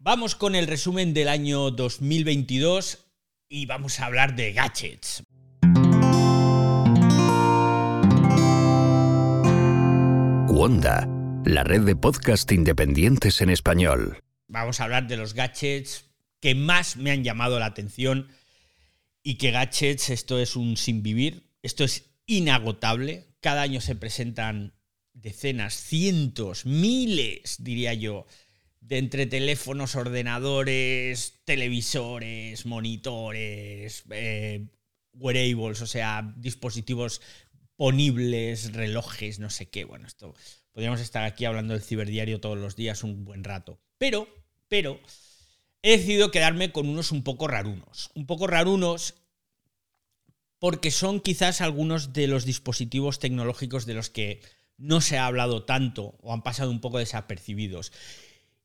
Vamos con el resumen del año 2022 y vamos a hablar de gadgets. Wanda, la red de podcast independientes en español. Vamos a hablar de los gadgets que más me han llamado la atención y que gadgets, esto es un sin vivir, esto es inagotable. Cada año se presentan decenas, cientos, miles, diría yo, de entre teléfonos, ordenadores, televisores, monitores, eh, wearables, o sea, dispositivos ponibles, relojes, no sé qué. Bueno, esto podríamos estar aquí hablando del ciberdiario todos los días un buen rato. Pero, pero, he decidido quedarme con unos un poco rarunos. Un poco rarunos porque son quizás algunos de los dispositivos tecnológicos de los que no se ha hablado tanto o han pasado un poco desapercibidos.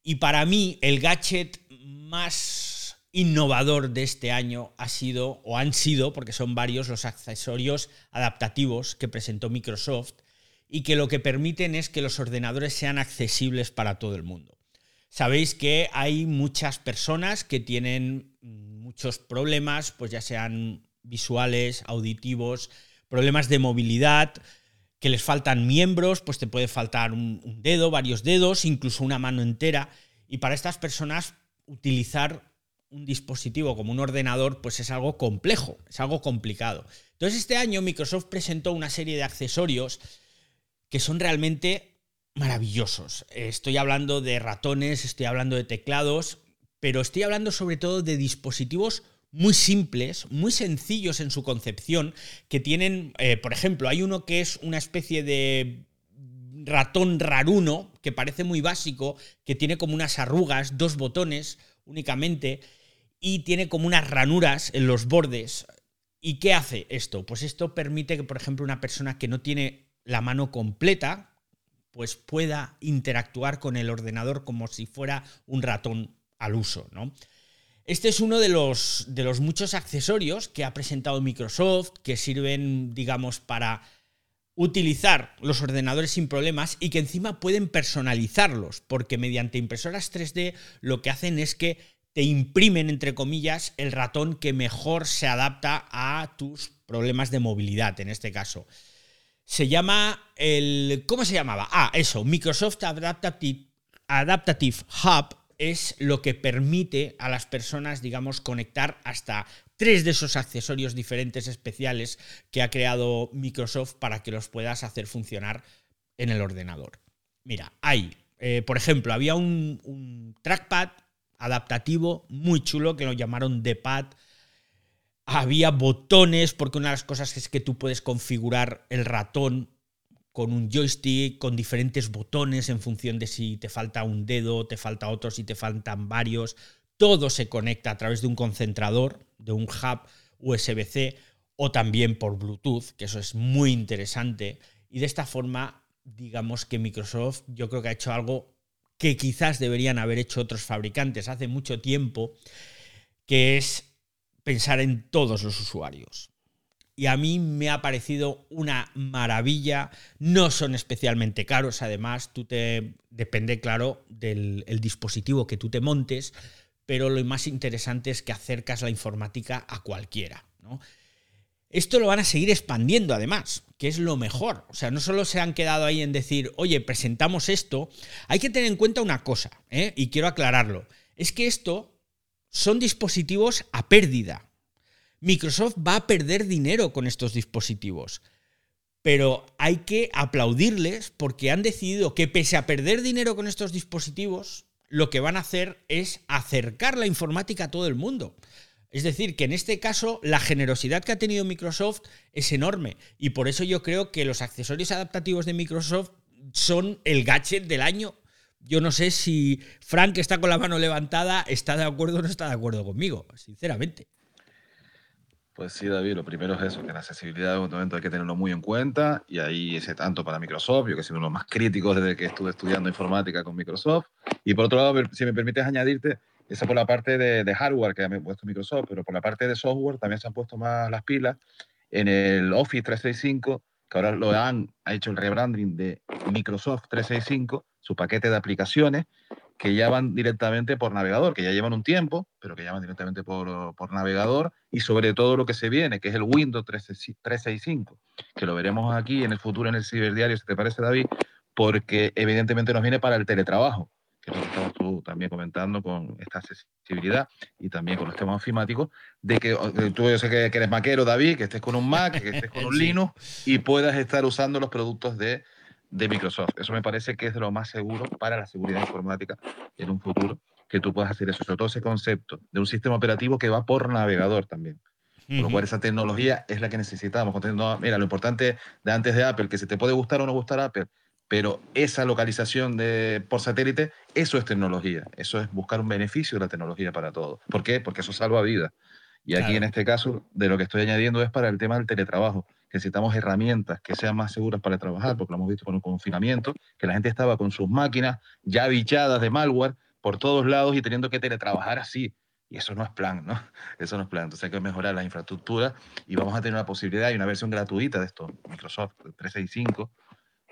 Y para mí el gadget más innovador de este año ha sido, o han sido, porque son varios, los accesorios adaptativos que presentó Microsoft y que lo que permiten es que los ordenadores sean accesibles para todo el mundo. Sabéis que hay muchas personas que tienen muchos problemas, pues ya sean visuales, auditivos, problemas de movilidad, que les faltan miembros, pues te puede faltar un, dedo, varios dedos, incluso una mano entera. Y para estas personas utilizar un dispositivo como un ordenador, pues es algo complejo, es algo complicado. Entonces este año Microsoft presentó una serie de accesorios que son realmente maravillosos. Estoy hablando de ratones, estoy hablando de teclados, pero estoy hablando sobre todo de dispositivos muy simples, muy sencillos en su concepción, que tienen, eh, por ejemplo, hay uno que es una especie de ratón raruno, que parece muy básico, que tiene como unas arrugas, dos botones únicamente, y tiene como unas ranuras en los bordes. ¿Y qué hace esto? Pues esto permite que, por ejemplo, una persona que no tiene la mano completa, pues pueda interactuar con el ordenador como si fuera un ratón al uso, ¿no? Este es uno de los, de los muchos accesorios que ha presentado Microsoft que sirven, digamos, para utilizar los ordenadores sin problemas y que encima pueden personalizarlos, porque mediante impresoras 3D lo que hacen es que te imprimen, entre comillas, el ratón que mejor se adapta a tus problemas de movilidad, en este caso. Se llama el... ¿Cómo se llamaba? Ah, eso, Microsoft Adaptative, Adaptative Hub es lo que permite a las personas, digamos, conectar hasta tres de esos accesorios diferentes especiales que ha creado Microsoft para que los puedas hacer funcionar en el ordenador. Mira, hay, eh, por ejemplo, había un, un trackpad adaptativo muy chulo que lo llamaron D-pad. Había botones, porque una de las cosas es que tú puedes configurar el ratón con un joystick, con diferentes botones en función de si te falta un dedo, te falta otro, si te faltan varios. Todo se conecta a través de un concentrador, de un hub USB-C o también por Bluetooth, que eso es muy interesante. Y de esta forma, digamos que Microsoft yo creo que ha hecho algo que quizás deberían haber hecho otros fabricantes hace mucho tiempo, que es pensar en todos los usuarios y a mí me ha parecido una maravilla. No son especialmente caros, además, tú te depende, claro, del dispositivo que tú te montes, pero lo más interesante es que acercas la informática a cualquiera. Esto lo van a seguir expandiendo, además, que es lo mejor. O sea, no solo se han quedado ahí en decir, oye, presentamos esto, hay que tener en cuenta una cosa, ¿eh? y quiero aclararlo, es que esto son dispositivos a pérdida. Microsoft va a perder dinero con estos dispositivos. Pero hay que aplaudirles porque han decidido que pese a perder dinero con estos dispositivos, lo que van a hacer es acercar la informática a todo el mundo. Es decir, que en este caso la generosidad que ha tenido Microsoft es enorme y por eso yo creo que los accesorios adaptativos de Microsoft son el gadget del año. Yo no sé si Frank, que está con la mano levantada, está de acuerdo o no está de acuerdo conmigo, sinceramente. Pues sí, David, lo primero es eso, que la accesibilidad de un momento hay que tenerlo muy en cuenta y ahí ese tanto para Microsoft, yo que soy uno de los más críticos desde que estuve estudiando informática con Microsoft. Y por otro lado, si me permites añadirte, esa por la parte de, hardware que ha puesto Microsoft, pero por la parte de software también se han puesto más las pilas en el Office 365, que ahora lo han ha hecho el rebranding de Microsoft 365, su paquete de aplicaciones, que ya van directamente por navegador, que ya llevan un tiempo, pero que ya van directamente por, por navegador, y sobre todo lo que se viene, que es el Windows 365, que lo veremos aquí en el futuro en el ciberdiario, si te parece, David, porque evidentemente nos viene para el teletrabajo, que es lo que estabas tú también comentando con esta accesibilidad y también con los temas ofimáticos, de que tú yo sé que, eres maquero, David, que estés con un Mac, que estés con un Linux y puedas estar usando los productos de de Microsoft. Eso me parece que es lo más seguro para la seguridad informática en un futuro, que tú puedas hacer eso, sobre todo ese concepto de un sistema operativo que va por navegador también. Por lo cual esa tecnología es la que necesitamos. mira, lo importante de antes de Apple, que se te puede gustar o no gustar Apple, pero esa localización de, por satélite, eso es tecnología. Eso es buscar un beneficio de la tecnología para todos. ¿Por qué? Porque eso salva vidas. Y aquí en este caso, de lo que estoy añadiendo es para el tema del teletrabajo necesitamos herramientas que sean más seguras para trabajar, porque lo hemos visto con el confinamiento, que la gente estaba con sus máquinas ya bichadas de malware por todos lados y teniendo que teletrabajar así. Y eso no es plan, ¿no? Eso no es plan. Entonces hay que mejorar la infraestructura y vamos a tener una posibilidad y una versión gratuita de esto, Microsoft 365.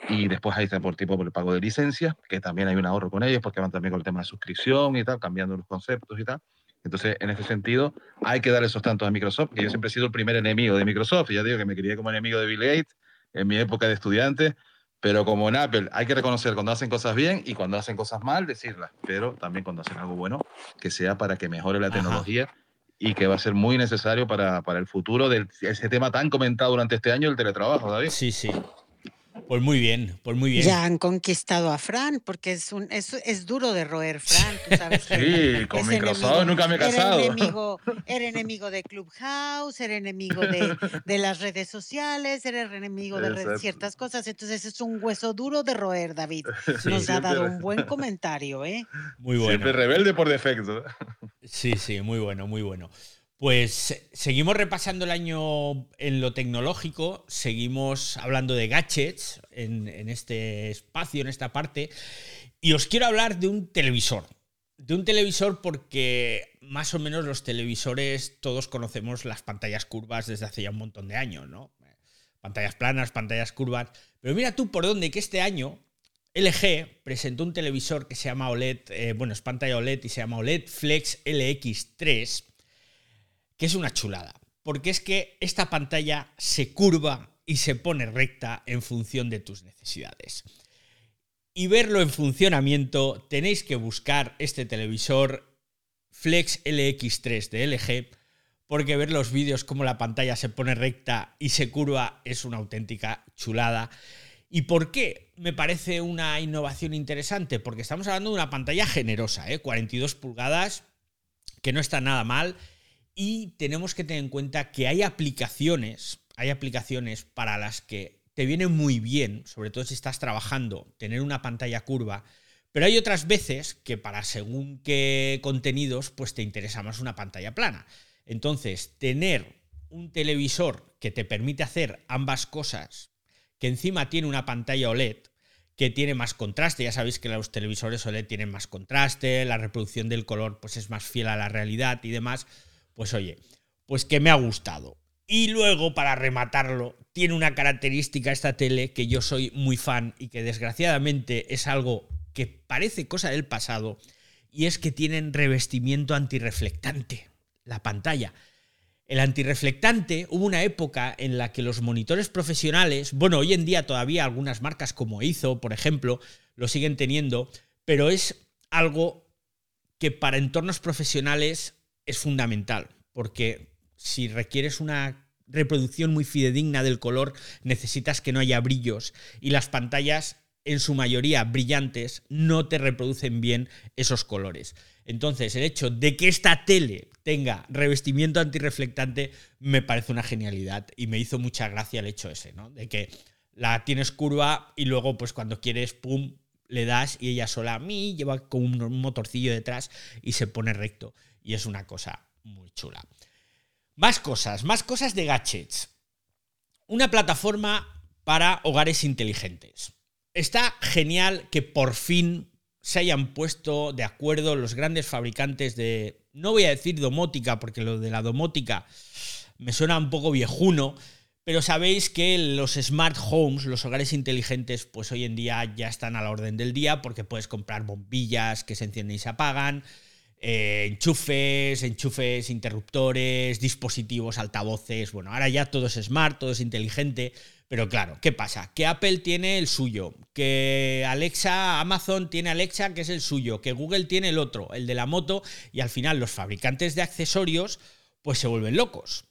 Y después ahí está por tipo por el pago de licencias, que también hay un ahorro con ellos, porque van también con el tema de suscripción y tal, cambiando los conceptos y tal. Entonces, en ese sentido, hay que dar esos tantos a Microsoft, que yo siempre he sido el primer enemigo de Microsoft, y ya digo que me quería como enemigo de Bill Gates en mi época de estudiante, pero como en Apple hay que reconocer cuando hacen cosas bien y cuando hacen cosas mal, decirlas, pero también cuando hacen algo bueno, que sea para que mejore la tecnología y que va a ser muy necesario para, para el futuro de ese tema tan comentado durante este año, el teletrabajo, David. Sí, sí. Pues muy bien, pues muy bien. Ya han conquistado a Fran, porque es un es, es duro de roer, Fran. Tú sabes sí, con Microsoft nunca me he casado. Era enemigo, era enemigo de Clubhouse, era enemigo de, de las redes sociales, era enemigo de ciertas cosas. Entonces es un hueso duro de roer, David. Nos ha dado un buen comentario, ¿eh? Muy bueno. Siempre rebelde por defecto. Sí, sí, muy bueno, muy bueno. Pues seguimos repasando el año en lo tecnológico, seguimos hablando de gadgets en, este espacio, en esta parte, y os quiero hablar de un televisor. De un televisor porque más o menos los televisores todos conocemos las pantallas curvas desde hace ya un montón de años, ¿no? Pantallas planas, pantallas curvas. Pero mira tú por dónde que este año LG presentó un televisor que se llama OLED, eh, bueno, es pantalla OLED y se llama OLED Flex LX3 que es una chulada, porque es que esta pantalla se curva y se pone recta en función de tus necesidades. Y verlo en funcionamiento tenéis que buscar este televisor Flex LX3 de LG, porque ver los vídeos como la pantalla se pone recta y se curva es una auténtica chulada. ¿Y por qué me parece una innovación interesante? Porque estamos hablando de una pantalla generosa, 42 ¿eh? pulgadas, que no está nada mal y tenemos que tener en cuenta que hay aplicaciones, hay aplicaciones para las que te viene muy bien, sobre todo si estás trabajando, tener una pantalla curva, pero hay otras veces que para según qué contenidos, pues te interesa más una pantalla plana. Entonces, tener un televisor que te permite hacer ambas cosas, que encima tiene una pantalla OLED, que tiene más contraste, ya sabéis que los televisores OLED tienen más contraste, la reproducción del color pues es más fiel a la realidad y demás, pues oye, pues que me ha gustado. Y luego, para rematarlo, tiene una característica esta tele que yo soy muy fan y que desgraciadamente es algo que parece cosa del pasado, y es que tienen revestimiento antirreflectante, la pantalla. El antirreflectante, hubo una época en la que los monitores profesionales, bueno, hoy en día todavía algunas marcas como hizo, por ejemplo, lo siguen teniendo, pero es algo que para entornos profesionales es fundamental, porque si requieres una reproducción muy fidedigna del color, necesitas que no haya brillos y las pantallas en su mayoría brillantes no te reproducen bien esos colores. Entonces, el hecho de que esta tele tenga revestimiento antirreflectante me parece una genialidad y me hizo mucha gracia el hecho ese, ¿no? De que la tienes curva y luego pues cuando quieres, pum, le das y ella sola a mí lleva con un motorcillo detrás y se pone recto y es una cosa muy chula. Más cosas, más cosas de gadgets. Una plataforma para hogares inteligentes. Está genial que por fin se hayan puesto de acuerdo los grandes fabricantes de, no voy a decir domótica, porque lo de la domótica me suena un poco viejuno, Pero sabéis que los smart homes, los hogares inteligentes, pues hoy en día ya están a la orden del día porque puedes comprar bombillas que se encienden y se apagan, eh, enchufes, enchufes, interruptores, dispositivos, altavoces. Bueno, ahora ya todo es smart, todo es inteligente. Pero claro, ¿qué pasa? Que Apple tiene el suyo, que Alexa, Amazon tiene Alexa, que es el suyo, que Google tiene el otro, el de la moto, y al final los fabricantes de accesorios, pues se vuelven locos.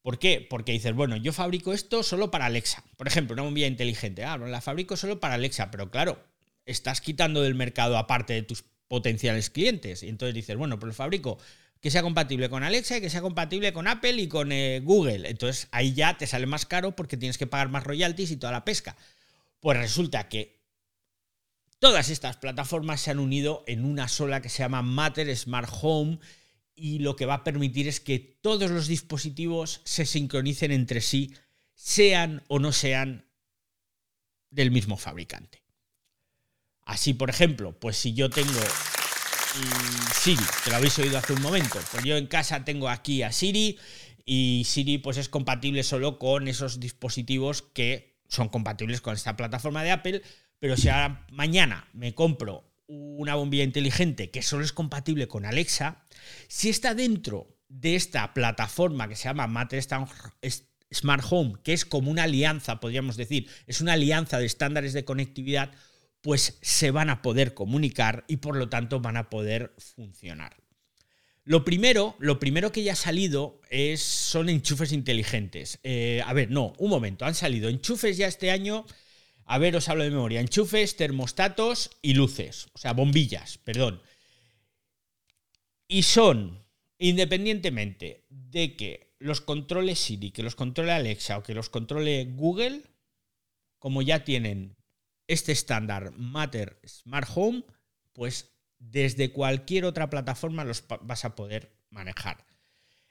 ¿Por qué? Porque dices, bueno, yo fabrico esto solo para Alexa. Por ejemplo, una bombilla inteligente. Ah, la fabrico solo para Alexa, pero claro, estás quitando del mercado aparte de tus potenciales clientes. Y entonces dices, bueno, pues fabrico que sea compatible con Alexa y que sea compatible con Apple y con eh, Google. Entonces ahí ya te sale más caro porque tienes que pagar más royalties y toda la pesca. Pues resulta que todas estas plataformas se han unido en una sola que se llama Matter Smart Home y lo que va a permitir es que todos los dispositivos se sincronicen entre sí, sean o no sean del mismo fabricante. Así, por ejemplo, pues si yo tengo Siri, que lo habéis oído hace un momento, pues yo en casa tengo aquí a Siri y Siri pues es compatible solo con esos dispositivos que son compatibles con esta plataforma de Apple, pero si ahora mañana me compro una bombilla inteligente que solo es compatible con Alexa, si está dentro de esta plataforma que se llama Matter Smart Home, que es como una alianza, podríamos decir, es una alianza de estándares de conectividad, pues se van a poder comunicar y por lo tanto van a poder funcionar. Lo primero, lo primero que ya ha salido es, son enchufes inteligentes. Eh, a ver, no, un momento, han salido enchufes ya este año. A ver, os hablo de memoria. Enchufes, termostatos y luces. O sea, bombillas, perdón. Y son, independientemente de que los controle Siri, que los controle Alexa o que los controle Google, como ya tienen este estándar Matter Smart Home, pues desde cualquier otra plataforma los vas a poder manejar.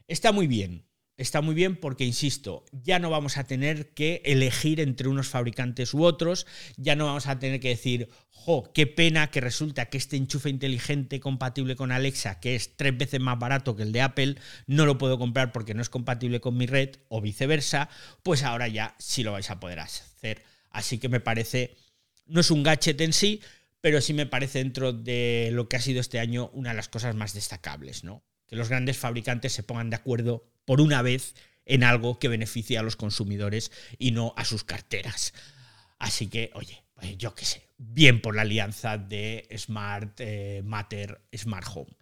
Está muy bien, está muy bien porque, insisto, ya no vamos a tener que elegir entre unos fabricantes u otros, ya no vamos a tener que decir, jo, qué pena que resulta que este enchufe inteligente compatible con Alexa, que es tres veces más barato que el de Apple, no lo puedo comprar porque no es compatible con mi red o viceversa, pues ahora ya sí lo vais a poder hacer. Así que me parece no es un gadget en sí, pero sí me parece dentro de lo que ha sido este año una de las cosas más destacables, ¿no? Que los grandes fabricantes se pongan de acuerdo por una vez en algo que beneficie a los consumidores y no a sus carteras. Así que, oye, pues yo qué sé, bien por la alianza de Smart eh, Matter Smart Home.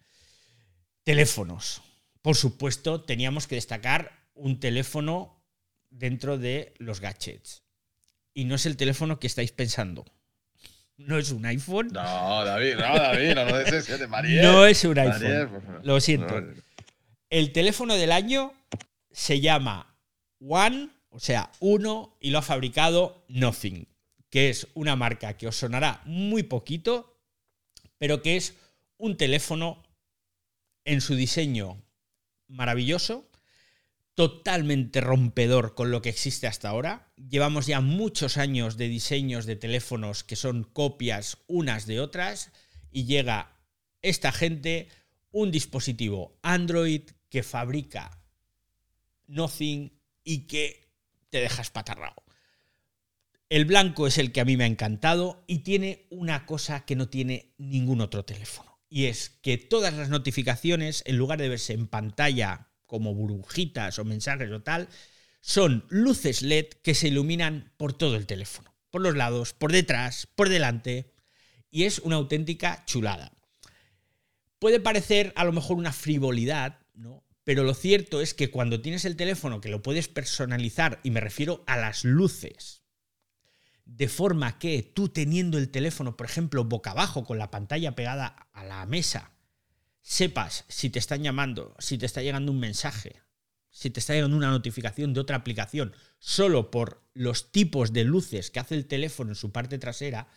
Teléfonos. Por supuesto, teníamos que destacar un teléfono dentro de los gadgets y no es el teléfono que estáis pensando. No es un iPhone. No, David, no, David, no, es ese, de María. No es un iPhone. Lo siento. El teléfono del año se llama One, o sea, uno, y lo ha fabricado Nothing, que es una marca que os sonará muy poquito, pero que es un teléfono en su diseño maravilloso, totalmente rompedor con lo que existe hasta ahora. Llevamos ya muchos años de diseños de teléfonos que son copias unas de otras y llega esta gente un dispositivo Android que fabrica Nothing y que te deja espatarrado. El blanco es el que a mí me ha encantado y tiene una cosa que no tiene ningún otro teléfono. Y es que todas las notificaciones, en lugar de verse en pantalla como burbujitas o mensajes o tal, son luces LED que se iluminan por todo el teléfono, por los lados, por detrás, por delante, y es una auténtica chulada. Puede parecer a lo mejor una frivolidad, ¿no? Pero lo cierto es que cuando tienes el teléfono que lo puedes personalizar, y me refiero a las luces, de forma que tú teniendo el teléfono, por ejemplo, boca abajo, con la pantalla pegada a la mesa, sepas si te están llamando, si te está llegando un mensaje, si te está llegando una notificación de otra aplicación, solo por los tipos de luces que hace el teléfono en su parte trasera,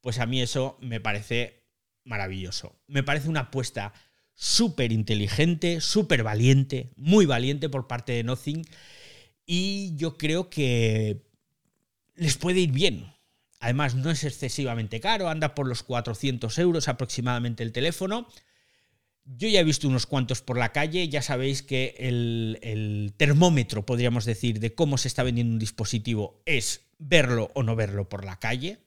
pues a mí eso me parece maravilloso. Me parece una apuesta súper inteligente, súper valiente, muy valiente por parte de Nothing. Y yo creo que les puede ir bien. Además, no es excesivamente caro, anda por los 400 euros aproximadamente el teléfono. Yo ya he visto unos cuantos por la calle, ya sabéis que el, termómetro, podríamos decir, de cómo se está vendiendo un dispositivo es verlo o no verlo por la calle.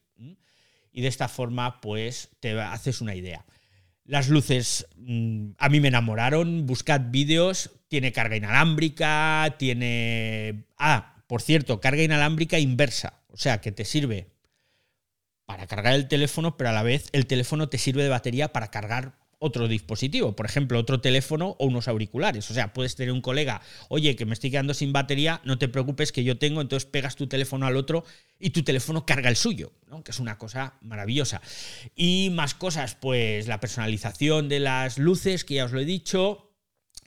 Y de esta forma, pues, te haces una idea. Las luces mm, a mí me enamoraron, buscad vídeos, tiene carga inalámbrica, tiene... Ah, por cierto, carga inalámbrica inversa, o sea, que te sirve para cargar el teléfono, pero a la vez el teléfono te sirve de batería para cargar otro dispositivo, por ejemplo, otro teléfono o unos auriculares. O sea, puedes tener un colega, oye, que me estoy quedando sin batería, no te preocupes que yo tengo, entonces pegas tu teléfono al otro y tu teléfono carga el suyo, ¿no? que es una cosa maravillosa. Y más cosas, pues la personalización de las luces, que ya os lo he dicho,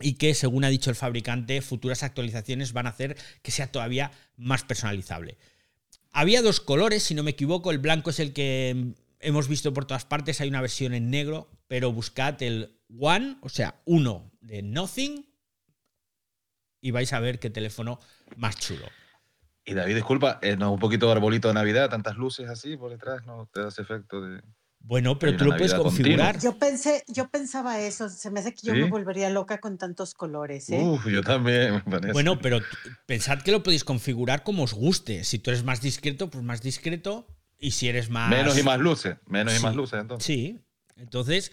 y que, según ha dicho el fabricante, futuras actualizaciones van a hacer que sea todavía más personalizable. Había dos colores, si no me equivoco, el blanco es el que hemos visto por todas partes, hay una versión en negro, pero buscad el One, o sea, uno de Nothing, y vais a ver qué teléfono más chulo. Y David, disculpa, eh, ¿no, un poquito de arbolito de Navidad, tantas luces así por detrás, ¿no te das efecto de... Bueno, pero tú lo puedes configurar. Yo pensé, yo pensaba eso, se me hace que yo me volvería loca con tantos colores. ¿eh? Uf, yo también, Bueno, pero pensad que lo podéis configurar como os guste. Si tú eres más discreto, pues más discreto. Y si eres más. Menos y más luces. Menos y más luces, entonces. Sí. Entonces,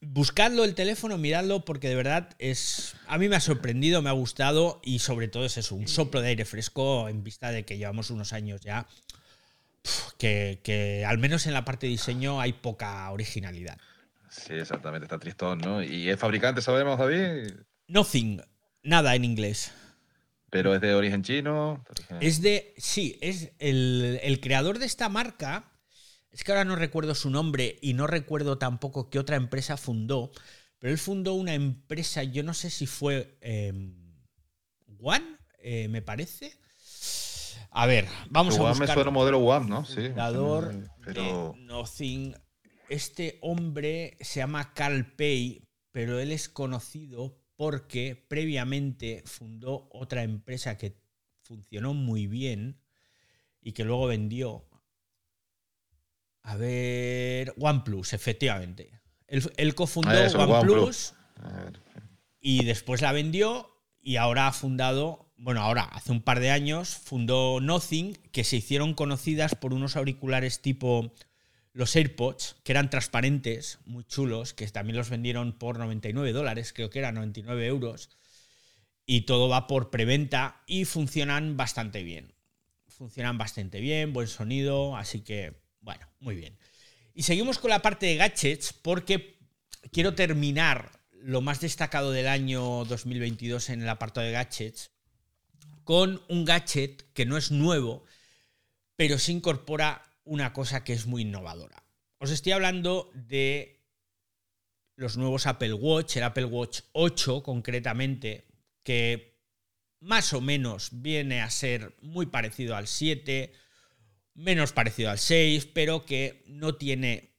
buscadlo el teléfono, miradlo, porque de verdad es. A mí me ha sorprendido, me ha gustado y sobre todo es eso, un soplo de aire fresco en vista de que llevamos unos años ya. Que, que al menos en la parte de diseño hay poca originalidad. Sí, exactamente, está tristón, ¿no? ¿Y el fabricante sabemos, David? Nothing, nada en inglés. Pero es de origen chino. Es de. Sí, es el, creador de esta marca. Es que ahora no recuerdo su nombre y no recuerdo tampoco qué otra empresa fundó. Pero él fundó una empresa, yo no sé si fue em, One, eh, me parece. A ver, vamos a buscar. me suena modelo One, ¿no? Sí. Creador pero... Nothing. Este hombre se llama Carl Pei, pero él es conocido porque previamente fundó otra empresa que funcionó muy bien y que luego vendió. A ver, OnePlus, efectivamente. Él, cofundó ah, OnePlus y después la vendió y ahora ha fundado, bueno, ahora hace un par de años fundó Nothing, que se hicieron conocidas por unos auriculares tipo los AirPods, que eran transparentes, muy chulos, que también los vendieron por 99 dólares, creo que eran 99 euros. Y todo va por preventa y funcionan bastante bien. Funcionan bastante bien, buen sonido, así que, bueno, muy bien. Y seguimos con la parte de gadgets porque quiero terminar lo más destacado del año 2022 en el apartado de gadgets con un gadget que no es nuevo, pero se incorpora una cosa que es muy innovadora. Os estoy hablando de los nuevos Apple Watch, el Apple Watch 8 concretamente, que más o menos viene a ser muy parecido al 7, menos parecido al 6, pero que no tiene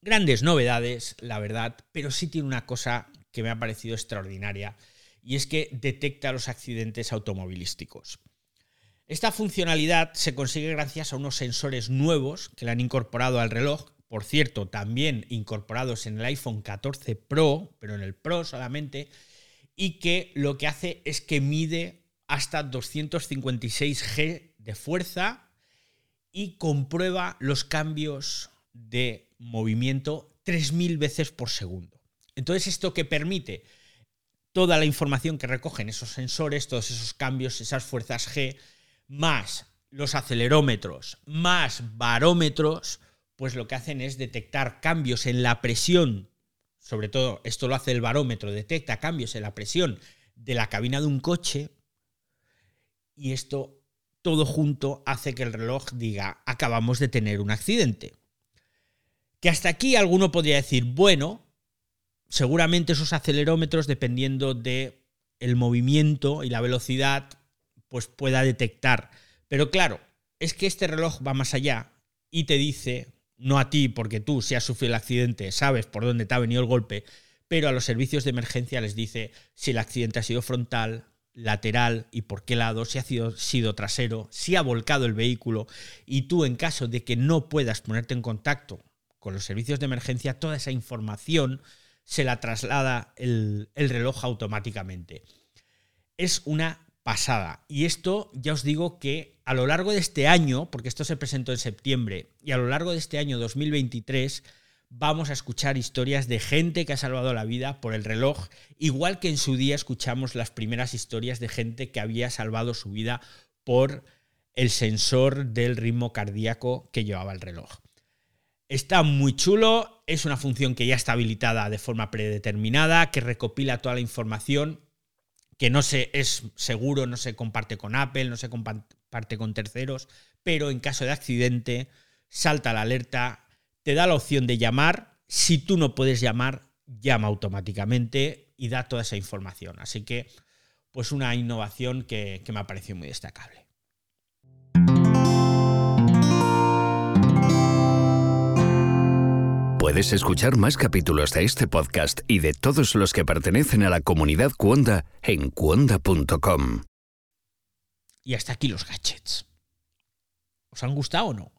grandes novedades, la verdad, pero sí tiene una cosa que me ha parecido extraordinaria, y es que detecta los accidentes automovilísticos. Esta funcionalidad se consigue gracias a unos sensores nuevos que le han incorporado al reloj, por cierto, también incorporados en el iPhone 14 Pro, pero en el Pro solamente, y que lo que hace es que mide hasta 256 G de fuerza y comprueba los cambios de movimiento 3.000 veces por segundo. Entonces, ¿esto que permite? Toda la información que recogen esos sensores, todos esos cambios, esas fuerzas G, más los acelerómetros, más barómetros, pues lo que hacen es detectar cambios en la presión, sobre todo esto lo hace el barómetro, detecta cambios en la presión de la cabina de un coche y esto todo junto hace que el reloj diga acabamos de tener un accidente. Que hasta aquí alguno podría decir, bueno, seguramente esos acelerómetros dependiendo de movimiento y la velocidad pues pueda detectar. Pero claro, es que este reloj va más allá y te dice, no a ti, porque tú, si has sufrido el accidente, sabes por dónde te ha venido el golpe, pero a los servicios de emergencia les dice si el accidente ha sido frontal, lateral y por qué lado, si ha sido, trasero, si ha volcado el vehículo y tú en caso de que no puedas ponerte en contacto con los servicios de emergencia, toda esa información se la traslada el, el reloj automáticamente. Es una pasada. Y esto ya os digo que a lo largo de este año, porque esto se presentó en septiembre, y a lo largo de este año 2023 vamos a escuchar historias de gente que ha salvado la vida por el reloj, igual que en su día escuchamos las primeras historias de gente que había salvado su vida por el sensor del ritmo cardíaco que llevaba el reloj. Está muy chulo, es una función que ya está habilitada de forma predeterminada, que recopila toda la información, que no se es seguro, no se comparte con Apple, no se comparte con terceros, pero en caso de accidente salta la alerta, te da la opción de llamar. Si tú no puedes llamar, llama automáticamente y da toda esa información. Así que, pues una innovación que, que me ha parecido muy destacable. Puedes escuchar más capítulos de este podcast y de todos los que pertenecen a la comunidad Cuonda en cuonda.com. Y hasta aquí los gadgets. ¿Os han gustado o no?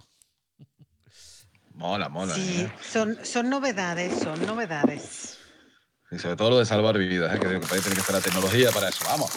Mola, mola. Sí, ¿eh? son, son novedades, son novedades. Y sobre todo lo de salvar vidas, ¿eh? que que tiene que estar la tecnología para eso. Vamos.